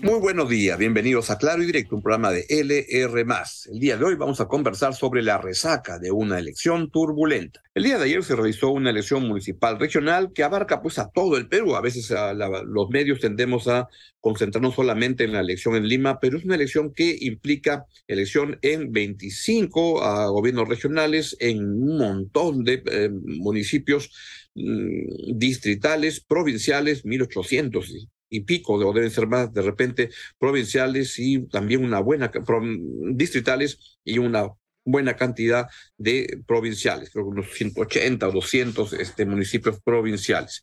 Muy buenos días, bienvenidos a Claro y Directo, un programa de LR. El día de hoy vamos a conversar sobre la resaca de una elección turbulenta. El día de ayer se realizó una elección municipal regional que abarca pues a todo el Perú. A veces los medios tendemos a concentrarnos solamente en la elección en Lima, pero es una elección que implica elección en 25 a gobiernos regionales, en un montón de eh, municipios mm, distritales, provinciales, 1800 y pico, o deben ser más de repente provinciales y también una buena, distritales y una buena cantidad de provinciales, creo que unos 180 o 200 este, municipios provinciales.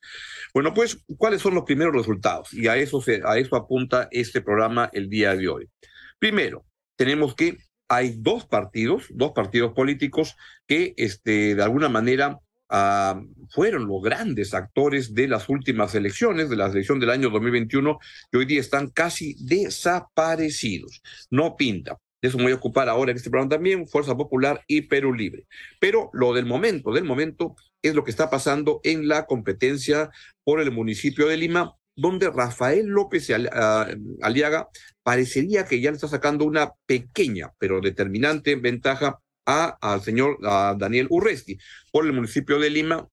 Bueno, pues, ¿cuáles son los primeros resultados? Y a eso, se, a eso apunta este programa el día de hoy. Primero, tenemos que hay dos partidos, dos partidos políticos que este, de alguna manera Ah, fueron los grandes actores de las últimas elecciones, de la elección del año 2021, que hoy día están casi desaparecidos. No pinta. De eso me voy a ocupar ahora en este programa también, Fuerza Popular y Perú Libre. Pero lo del momento, del momento, es lo que está pasando en la competencia por el municipio de Lima, donde Rafael López ah, Aliaga parecería que ya le está sacando una pequeña, pero determinante ventaja a, al señor Daniel Urresti por el municipio de Lima,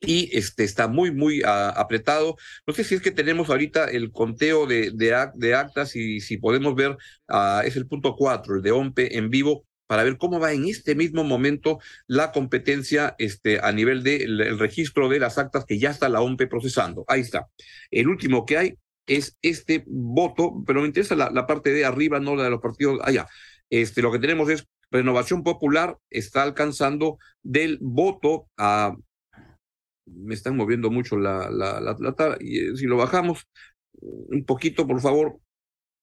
y este está muy, muy apretado. No sé si es que tenemos ahorita el conteo de, de, actas y si podemos ver, uh, es el punto cuatro, el de OMPE en vivo, para ver cómo va en este mismo momento la competencia este, a nivel del el registro de las actas que ya está la OMPE procesando. Ahí está. El último que hay es este voto, pero me interesa la, la parte de arriba, no la de los partidos allá. Este, lo que tenemos es Renovación Popular está alcanzando del voto a... Me están moviendo mucho la, la, la, y eh, si lo bajamos un poquito, por favor,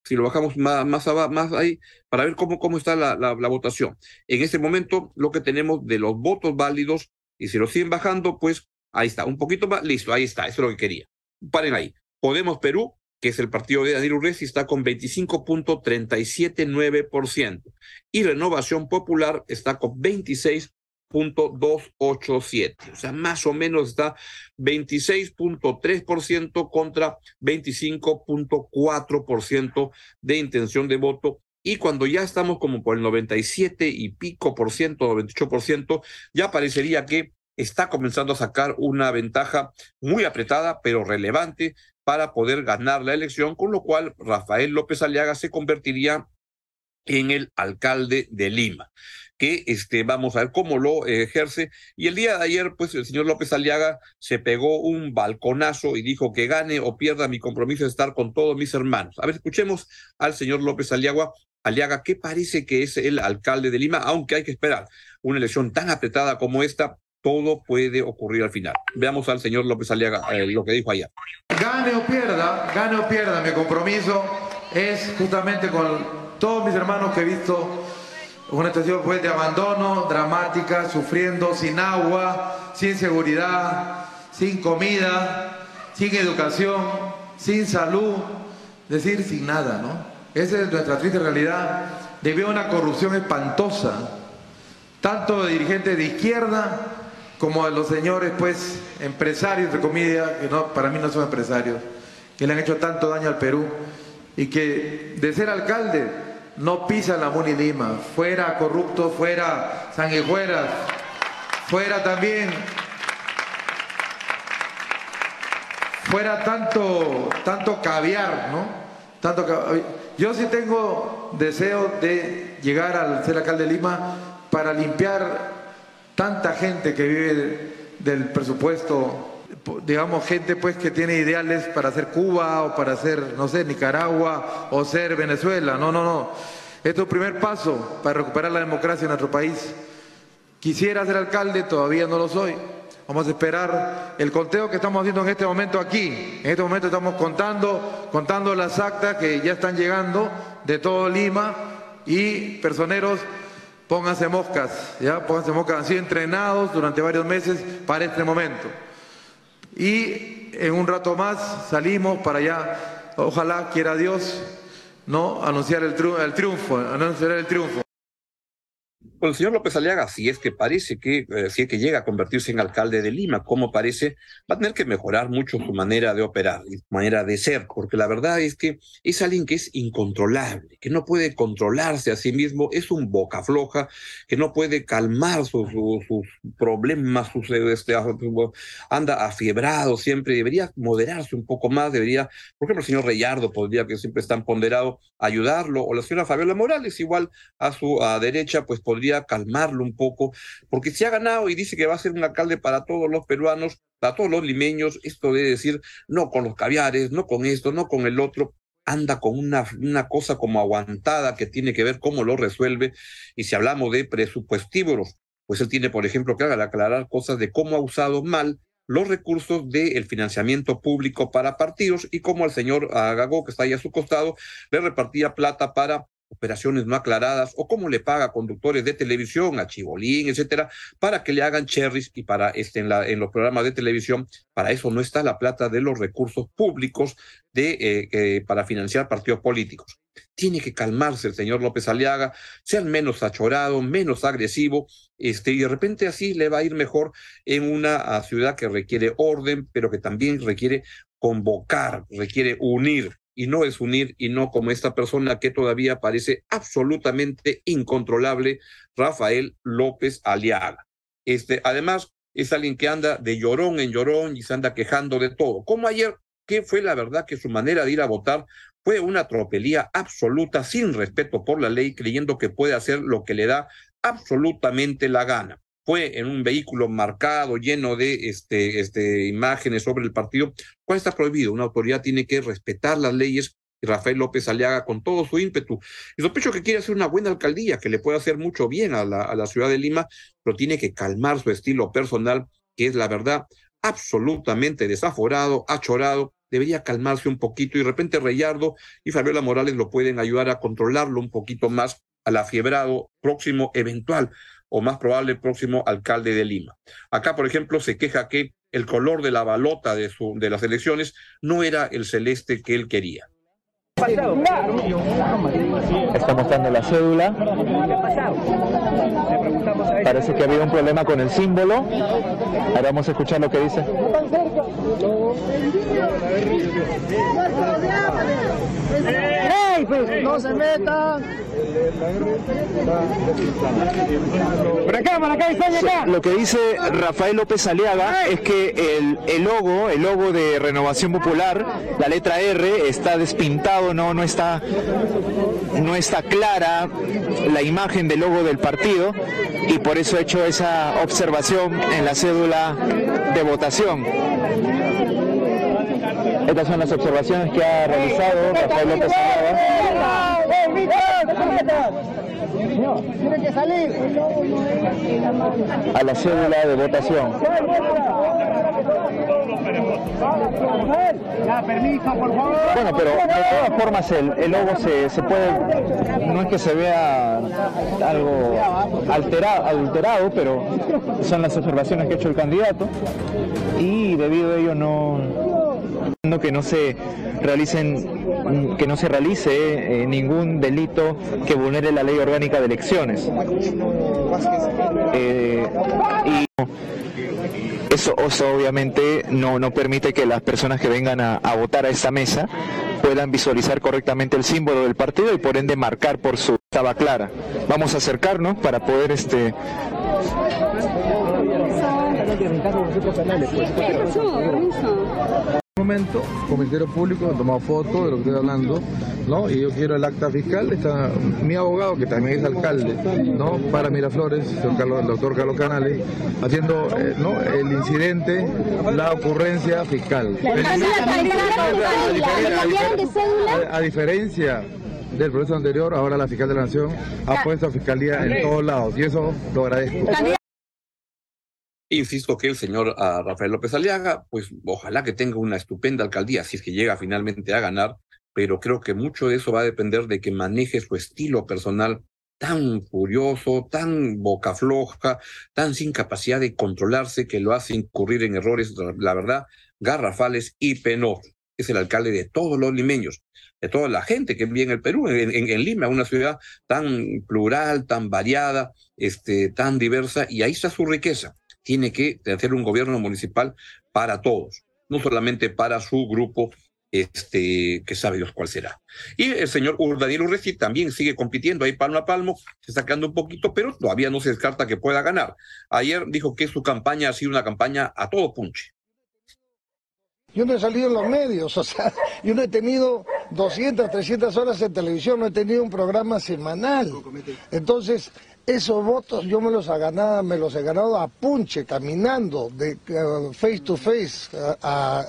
si lo bajamos más, más, más ahí, para ver cómo, cómo está la, la, votación. En este momento, lo que tenemos de los votos válidos, y si lo siguen bajando, pues ahí está, un poquito más, listo, ahí está, eso es lo que quería. Paren ahí. Podemos Perú, que es el partido de Daniel Urresti, está con 25.379%. Y Renovación Popular está con 26.287. O sea, más o menos está 26.3% contra 25.4% de intención de voto. Y cuando ya estamos como por el 97 y pico por ciento, 98 por ciento, ya parecería que está comenzando a sacar una ventaja muy apretada, pero relevante para poder ganar la elección, con lo cual Rafael López Aliaga se convertiría en el alcalde de Lima, que este, vamos a ver cómo lo ejerce. Y el día de ayer, pues el señor López Aliaga se pegó un balconazo y dijo que gane o pierda mi compromiso de estar con todos mis hermanos. A ver, escuchemos al señor López Aliaga, Aliaga, que parece que es el alcalde de Lima, aunque hay que esperar una elección tan apretada como esta todo puede ocurrir al final. Veamos al señor López Aliaga eh, lo que dijo ayer. Gane o pierda, gane o pierda, mi compromiso es justamente con todos mis hermanos que he visto una situación pues, de abandono dramática, sufriendo sin agua, sin seguridad, sin comida, sin educación, sin salud, decir, sin nada, ¿no? Esa es nuestra triste realidad debido a una corrupción espantosa, tanto de dirigentes de izquierda como a los señores, pues, empresarios, de comida, que no, para mí no son empresarios, que le han hecho tanto daño al Perú y que de ser alcalde no pisan la Muni Lima, fuera corrupto, fuera sanguijuelas, fuera también, fuera tanto, tanto caviar, ¿no? Tanto, yo sí tengo deseo de llegar al ser alcalde de Lima para limpiar tanta gente que vive del presupuesto, digamos gente pues que tiene ideales para ser Cuba o para ser, no sé, Nicaragua o ser Venezuela. No, no, no. Esto es un primer paso para recuperar la democracia en nuestro país. Quisiera ser alcalde, todavía no lo soy. Vamos a esperar el conteo que estamos haciendo en este momento aquí. En este momento estamos contando, contando las actas que ya están llegando de todo Lima y personeros Pónganse moscas, ¿ya? Pónganse moscas, han sido entrenados durante varios meses para este momento. Y en un rato más salimos para allá, ojalá quiera Dios, ¿no? Anunciar el, triunfo, anunciar el triunfo. Bueno, el señor López Aliaga, si es que parece que, eh, si es que llega a convertirse en alcalde de Lima, como parece, va a tener que mejorar mucho su manera de operar y su manera de ser, porque la verdad es que es alguien que es incontrolable, que no puede controlarse a sí mismo, es un boca floja, que no puede calmar sus, sus, problemas, sus, este, anda afiebrado siempre, debería moderarse un poco más, debería, por ejemplo, el señor Reyardo podría, que siempre está ponderado, ayudarlo, o la señora Fabiola Morales, igual a su a derecha, pues podría calmarlo un poco, porque si ha ganado y dice que va a ser un alcalde para todos los peruanos, para todos los limeños, esto debe decir, no con los caviares, no con esto, no con el otro, anda con una, una cosa como aguantada que tiene que ver cómo lo resuelve. Y si hablamos de presupuestívoros, pues él tiene, por ejemplo, que aclarar cosas de cómo ha usado mal los recursos del financiamiento público para partidos y cómo el señor Gago, que está ahí a su costado, le repartía plata para operaciones no aclaradas o cómo le paga a conductores de televisión, a Chibolín, etcétera, para que le hagan cherries y para este en, la, en los programas de televisión, para eso no está la plata de los recursos públicos de eh, para financiar partidos políticos. Tiene que calmarse el señor López Aliaga, sea menos achorado, menos agresivo, este, y de repente así le va a ir mejor en una ciudad que requiere orden, pero que también requiere convocar, requiere unir y no es unir y no como esta persona que todavía parece absolutamente incontrolable, Rafael López Aliaga. Este, además, es alguien que anda de llorón en llorón y se anda quejando de todo. Como ayer, que fue la verdad que su manera de ir a votar fue una tropelía absoluta, sin respeto por la ley, creyendo que puede hacer lo que le da absolutamente la gana fue en un vehículo marcado, lleno de este, este, imágenes sobre el partido, ¿cuál está prohibido? Una autoridad tiene que respetar las leyes y Rafael López Aliaga con todo su ímpetu. Y sospecho que quiere hacer una buena alcaldía, que le puede hacer mucho bien a la, a la ciudad de Lima, pero tiene que calmar su estilo personal, que es la verdad absolutamente desaforado, achorado, debería calmarse un poquito y de repente Reyardo y Fabiola Morales lo pueden ayudar a controlarlo un poquito más al afiebrado próximo eventual o más probable próximo alcalde de Lima. Acá, por ejemplo, se queja que el color de la balota de, su, de las elecciones no era el celeste que él quería. Está mostrando la cédula. Parece que ha habido un problema con el símbolo. Ahora vamos a escuchar lo que dice. Pues, no se metan. Lo que dice Rafael López Aliaga es que el, el, logo, el logo de Renovación Popular, la letra R, está despintado, no, no está, no está clara la imagen del logo del partido y por eso he hecho esa observación en la cédula de votación. Estas son las observaciones que ha realizado Rafael López Aliaga. Tiene que salir. A la cédula de votación. Bueno, pero de todas formas el, el logo se, se, puede, no es que se vea algo alterado, alterado, pero son las observaciones que ha hecho el candidato y debido a ello no que no se realicen que no se realice eh, ningún delito que vulnere la ley orgánica de elecciones eh, y eso, obviamente no, no permite que las personas que vengan a, a votar a esta mesa puedan visualizar correctamente el símbolo del partido y por ende marcar por su estaba clara. Vamos a acercarnos para poder este momento, con Ministerio Público, he tomado fotos de lo que estoy hablando, ¿no? Y yo quiero el acta fiscal, está mi abogado, que también es alcalde, ¿no? Para Miraflores, el, doctor Carlos Canales, haciendo eh, ¿no? el incidente, la ocurrencia fiscal. A diferencia del proceso anterior, ahora la fiscal de la Nación ha puesto a fiscalía en todos lados y eso lo agradezco. Insisto que el señor ah, Rafael López Aliaga, pues ojalá que tenga una estupenda alcaldía, si es que llega finalmente a ganar, pero creo que mucho de eso va a depender de que maneje su estilo personal tan furioso, tan boca floja, tan sin capacidad de controlarse, que lo hace incurrir en errores, la verdad, garrafales y penosos. es el alcalde de todos los limeños, de toda la gente que vive en el Perú, en, Lima, una ciudad tan plural, tan variada, este, tan diversa, y ahí está su riqueza. Tiene que hacer un gobierno municipal para todos, no solamente para su grupo este, que sabe Dios cuál será. Y el señor Daniel Urresti también sigue compitiendo ahí palmo a palmo, sacando un poquito, pero todavía no se descarta que pueda ganar. Ayer dijo que su campaña ha sido una campaña a todo punche. Yo no he salido en los medios, o sea, yo no he tenido 200, 300 horas en televisión, no he tenido un programa semanal. Entonces, esos votos yo me los he ganado, me los he ganado a punche, caminando, de uh, face to face, a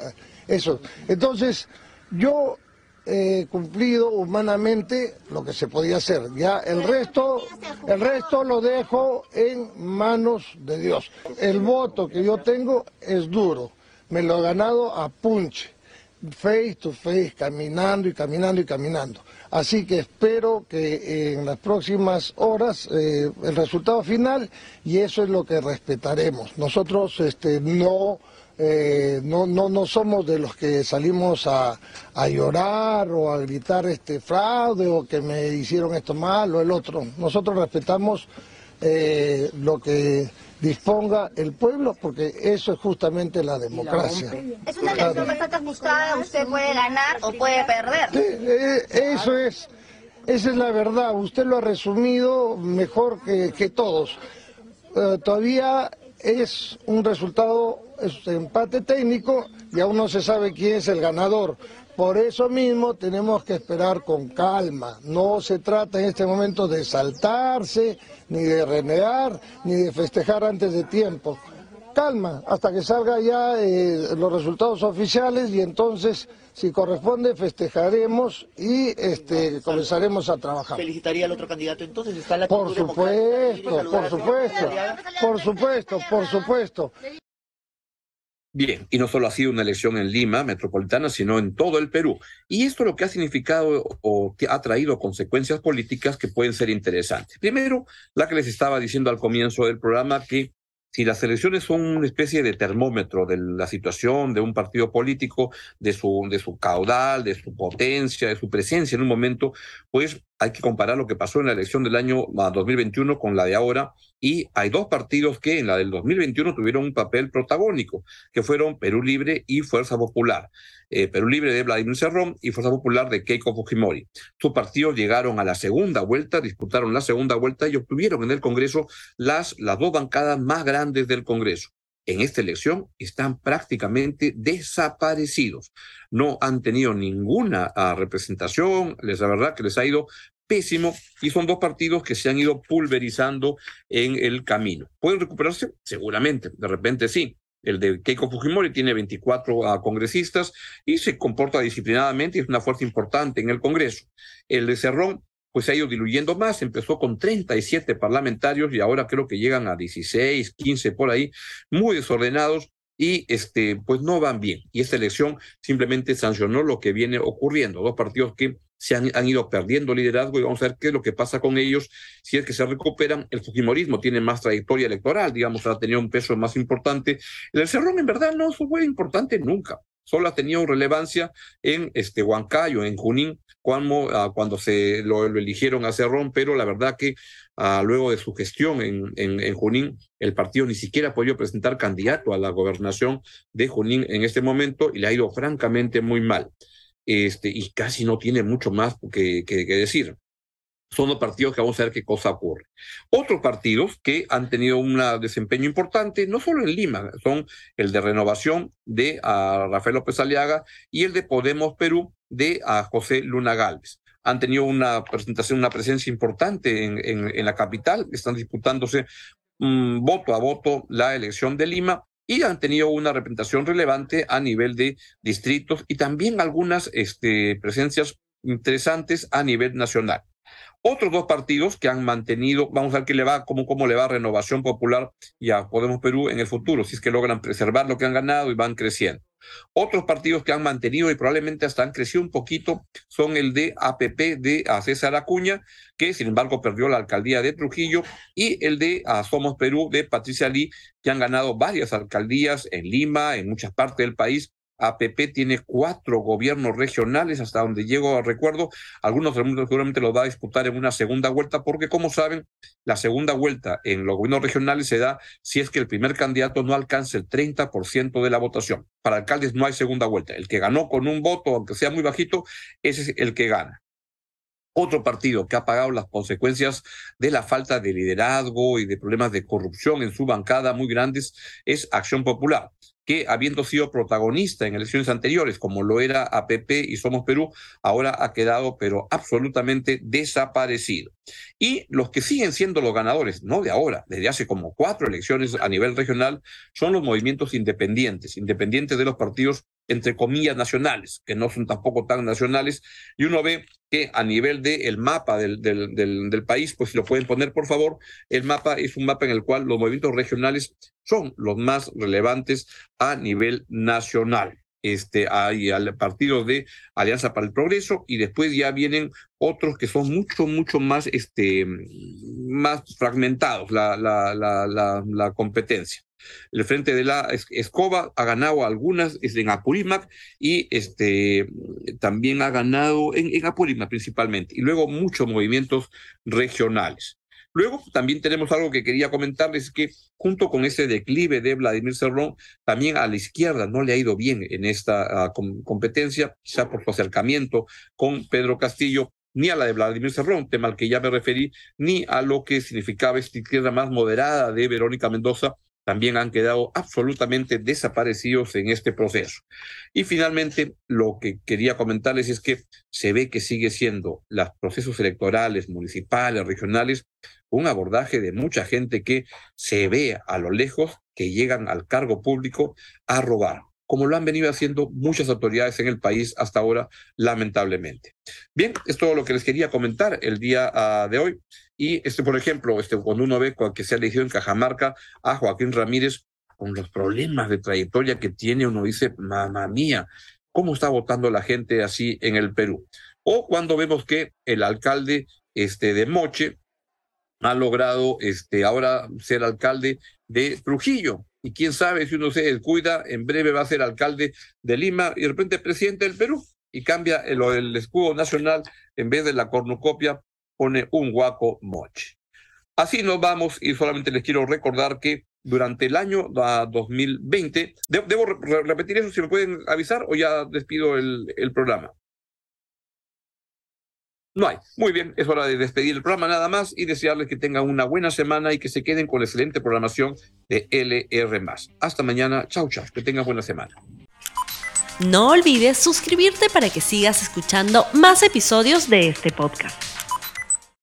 eso. Entonces, yo he cumplido humanamente lo que se podía hacer. Ya el resto, el resto lo dejo en manos de Dios. El voto que yo tengo es duro. Me lo he ganado a punche, face to face, caminando y caminando y caminando. Así que espero que en las próximas horas eh, el resultado final y eso es lo que respetaremos. Nosotros este, no eh, no, no, no somos de los que salimos a, llorar o a gritar este fraude o que me hicieron esto mal o el otro. Nosotros respetamos eh, lo que disponga el pueblo porque eso es justamente la democracia. Es una elección bastante ajustada, usted puede ganar o puede perder. Eh, eso es, esa es la verdad, usted lo ha resumido mejor que, que todos. todavía es un resultado, es empate técnico y aún no se sabe quién es el ganador. Por eso mismo tenemos que esperar con calma. No se trata en este momento de saltarse, ni de renegar, ni de festejar antes de tiempo. Calma, hasta que salgan ya eh, los resultados oficiales y entonces si corresponde, festejaremos y este, comenzaremos a trabajar. ¿Felicitaría al otro candidato entonces? ¿Está la por supuesto, por supuesto, por supuesto, por supuesto. Bien, y no solo ha sido una elección en Lima metropolitana, sino en todo el Perú. Y esto lo que ha significado o ha traído consecuencias políticas que pueden ser interesantes. Primero, la que les estaba diciendo al comienzo del programa, que si las elecciones son una especie de termómetro de la situación de un partido político, de su, de su caudal, de su potencia, de su presencia en un momento, pues hay que comparar lo que pasó en la elección del año 2021 ah, con la de ahora. Y hay dos partidos que en la del 2021 tuvieron un papel protagónico, que fueron Perú Libre y Fuerza Popular. Eh, Perú Libre de Vladimir Cerrón y Fuerza Popular de Keiko Fujimori. Sus partidos llegaron a la segunda vuelta, disputaron la segunda vuelta y obtuvieron en el Congreso las, las dos bancadas más grandes del Congreso en esta elección están prácticamente desaparecidos. No han tenido ninguna ah, representación, les la verdad que les ha ido pésimo y son dos partidos que se han ido pulverizando en el camino. ¿Pueden recuperarse? Seguramente, de repente sí. El de Keiko Fujimori tiene 24 ah, congresistas y se comporta disciplinadamente y es una fuerza importante en el Congreso. El de Cerrón, pues se ha ido diluyendo más, empezó con 37 parlamentarios y ahora creo que llegan a 16, 15 por ahí, muy desordenados y este, pues no van bien. Y esta elección simplemente sancionó lo que viene ocurriendo. Dos partidos que se han, han, ido perdiendo liderazgo y vamos a ver qué es lo que pasa con ellos si es que se recuperan. El Fujimorismo tiene más trayectoria electoral, digamos, ha tenido un peso más importante. El Cerrón en verdad no fue importante nunca. Solo ha tenido relevancia en este Huancayo, en Junín, cuando, ah, cuando se lo, eligieron a Cerrón, pero la verdad que ah, luego de su gestión en, en, Junín, el partido ni siquiera ha podido presentar candidato a la gobernación de Junín en este momento y le ha ido francamente muy mal este, y casi no tiene mucho más que, que, decir. Son los partidos que vamos a ver qué cosa ocurre. Otros partidos que han tenido un desempeño importante, no solo en Lima, son el de Renovación de a Rafael López Aliaga y el de Podemos Perú de a José Luna Gálvez han tenido una presentación, una presencia importante en, en, la capital, están disputándose mm, voto a voto la elección de Lima y han tenido una representación relevante a nivel de distritos y también algunas este, presencias interesantes a nivel nacional. Otros dos partidos que han mantenido, vamos a ver qué le va, cómo, cómo le va Renovación Popular y a Podemos Perú en el futuro, si es que logran preservar lo que han ganado y van creciendo. Otros partidos que han mantenido y probablemente hasta han crecido un poquito son el de APP de César Acuña, que sin embargo perdió la alcaldía de Trujillo, y el de Somos Perú de Patricia Lee, que han ganado varias alcaldías en Lima, en muchas partes del país, APP tiene cuatro gobiernos regionales, hasta donde llego a recuerdo. Algunos seguramente los va a disputar en una segunda vuelta, porque como saben, la segunda vuelta en los gobiernos regionales se da si es que el primer candidato no alcanza el 30% de la votación. Para alcaldes no hay segunda vuelta. El que ganó con un voto, aunque sea muy bajito, ese es el que gana. Otro partido que ha pagado las consecuencias de la falta de liderazgo y de problemas de corrupción en su bancada muy grandes es Acción Popular que habiendo sido protagonista en elecciones anteriores, como lo era APP y Somos Perú, ahora ha quedado pero absolutamente desaparecido. Y los que siguen siendo los ganadores, no de ahora, desde hace como cuatro elecciones a nivel regional, son los movimientos independientes, independientes de los partidos entre comillas nacionales, que no son tampoco tan nacionales, y uno ve que a nivel del mapa del, del, del, país, pues si lo pueden poner por favor, el mapa es un mapa en el cual los movimientos regionales son los más relevantes a nivel nacional. Este, hay al partido de Alianza para el Progreso y después ya vienen otros que son mucho, mucho más, este, más fragmentados la, la, la, la competencia. El Frente de la Escoba ha ganado algunas en Apurímac y este, también ha ganado en, Apurímac principalmente. Y luego muchos movimientos regionales. Luego también tenemos algo que quería comentarles, que junto con ese declive de Vladimir Cerrón, también a la izquierda no le ha ido bien en esta uh, competencia, quizá por su acercamiento con Pedro Castillo, ni a la de Vladimir Cerrón, tema al que ya me referí, ni a lo que significaba esta izquierda más moderada de Verónica Mendoza, también han quedado absolutamente desaparecidos en este proceso. Y finalmente, lo que quería comentarles es que se ve que sigue siendo los procesos electorales municipales, regionales, un abordaje de mucha gente que se ve a lo lejos que llegan al cargo público a robar como lo han venido haciendo muchas autoridades en el país hasta ahora, lamentablemente. Bien, es todo lo que les quería comentar el día uh, de hoy. Y, este, por ejemplo, este, cuando uno ve que se ha elegido en Cajamarca a Joaquín Ramírez, con los problemas de trayectoria que tiene, uno dice, mamá mía, ¿cómo está votando la gente así en el Perú? O cuando vemos que el alcalde este, de Moche ha logrado este, ahora ser alcalde de Trujillo, y quién sabe si uno se descuida, en breve va a ser alcalde de Lima y de repente presidente del Perú y cambia el, escudo nacional, en vez de la cornucopia, pone un guaco moche. Así nos vamos y solamente les quiero recordar que durante el año 2020, ¿debo repetir eso si me pueden avisar o ya despido el programa? No hay. Muy bien, es hora de despedir el programa nada más y desearles que tengan una buena semana y que se queden con la excelente programación de LR. Hasta mañana. Chau, chau. Que tengan buena semana. No olvides suscribirte para que sigas escuchando más episodios de este podcast.